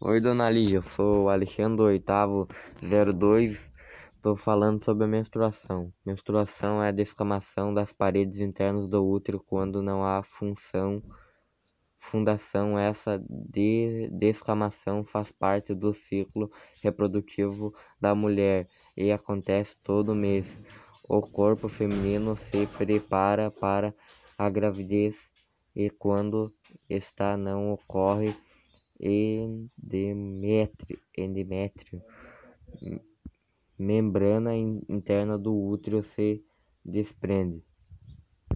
Oi, dona Lígia, eu sou Alexandre Oitavo 02. Estou falando sobre a menstruação. Menstruação é a descamação das paredes internas do útero quando não há função. Fundação essa de descamação faz parte do ciclo reprodutivo da mulher e acontece todo mês. O corpo feminino se prepara para a gravidez e quando está não ocorre endométrio, endométrio membrana interna do útero se desprende.